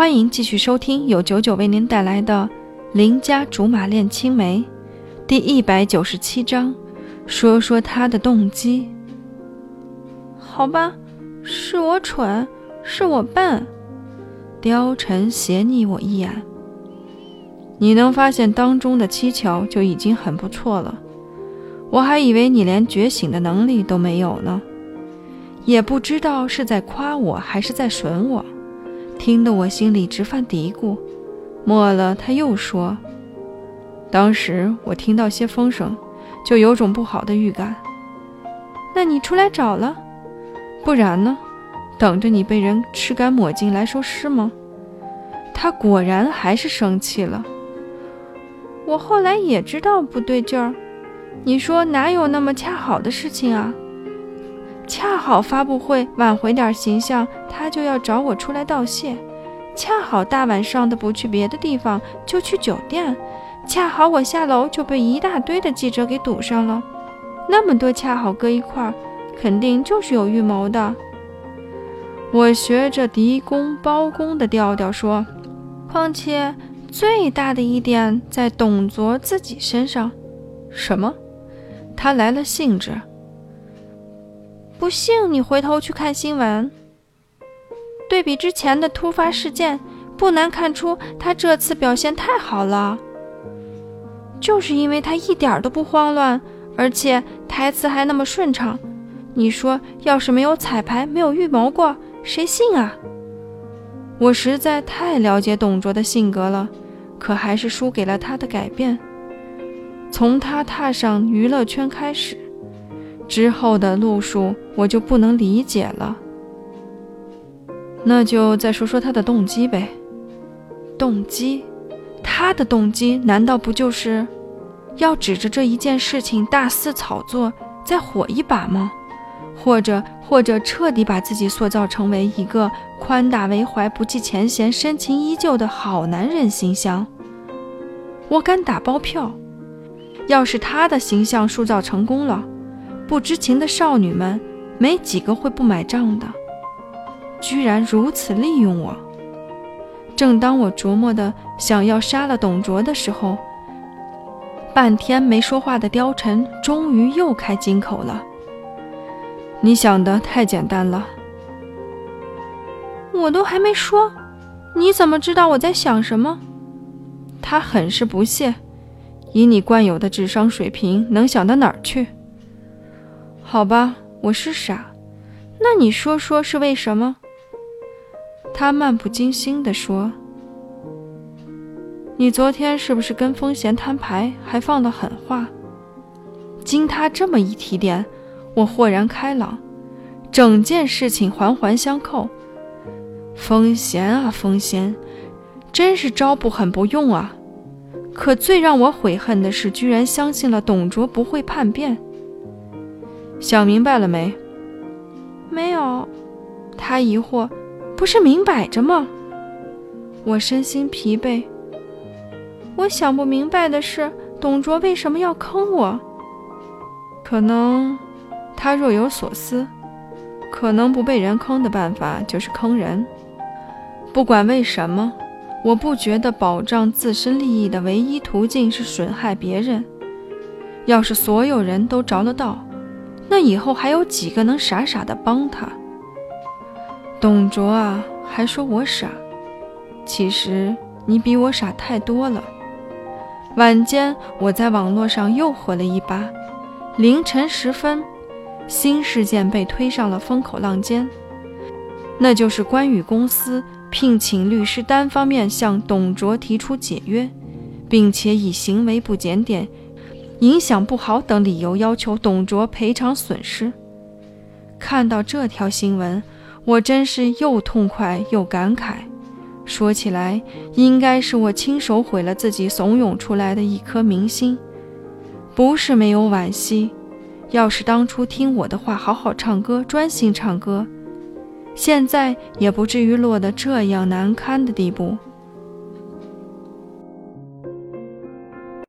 欢迎继续收听由九九为您带来的《邻家竹马恋青梅》第一百九十七章，说说他的动机。好吧，是我蠢，是我笨。貂蝉斜睨我一眼，你能发现当中的蹊跷就已经很不错了。我还以为你连觉醒的能力都没有呢，也不知道是在夸我还是在损我。听得我心里直犯嘀咕，末了他又说：“当时我听到些风声，就有种不好的预感。那你出来找了？不然呢？等着你被人吃干抹净来收尸吗？”他果然还是生气了。我后来也知道不对劲儿，你说哪有那么恰好的事情啊？恰好发布会挽回点形象，他就要找我出来道谢。恰好大晚上的不去别的地方，就去酒店。恰好我下楼就被一大堆的记者给堵上了。那么多恰好搁一块儿，肯定就是有预谋的。我学着狄公包公的调调说，况且最大的一点在董卓自己身上。什么？他来了兴致。不信你回头去看新闻，对比之前的突发事件，不难看出他这次表现太好了。就是因为他一点都不慌乱，而且台词还那么顺畅。你说要是没有彩排，没有预谋过，谁信啊？我实在太了解董卓的性格了，可还是输给了他的改变。从他踏上娱乐圈开始。之后的路数我就不能理解了，那就再说说他的动机呗。动机，他的动机难道不就是要指着这一件事情大肆炒作，再火一把吗？或者，或者彻底把自己塑造成为一个宽大为怀、不计前嫌、深情依旧的好男人形象？我敢打包票，要是他的形象塑造成功了。不知情的少女们，没几个会不买账的。居然如此利用我！正当我琢磨的想要杀了董卓的时候，半天没说话的貂蝉终于又开金口了：“你想的太简单了。”我都还没说，你怎么知道我在想什么？他很是不屑：“以你惯有的智商水平，能想到哪儿去？”好吧，我是傻，那你说说是为什么？他漫不经心地说：“你昨天是不是跟风贤摊牌，还放了狠话？”经他这么一提点，我豁然开朗，整件事情环环相扣。风贤啊，风贤，真是招不狠不用啊！可最让我悔恨的是，居然相信了董卓不会叛变。想明白了没？没有，他疑惑，不是明摆着吗？我身心疲惫。我想不明白的是，董卓为什么要坑我？可能他若有所思，可能不被人坑的办法就是坑人。不管为什么，我不觉得保障自身利益的唯一途径是损害别人。要是所有人都着了道，那以后还有几个能傻傻的帮他？董卓啊，还说我傻，其实你比我傻太多了。晚间我在网络上又火了一把，凌晨时分，新事件被推上了风口浪尖，那就是关羽公司聘请律师单方面向董卓提出解约，并且以行为不检点。影响不好等理由要求董卓赔偿损失。看到这条新闻，我真是又痛快又感慨。说起来，应该是我亲手毁了自己怂恿出来的一颗明星。不是没有惋惜，要是当初听我的话，好好唱歌，专心唱歌，现在也不至于落得这样难堪的地步。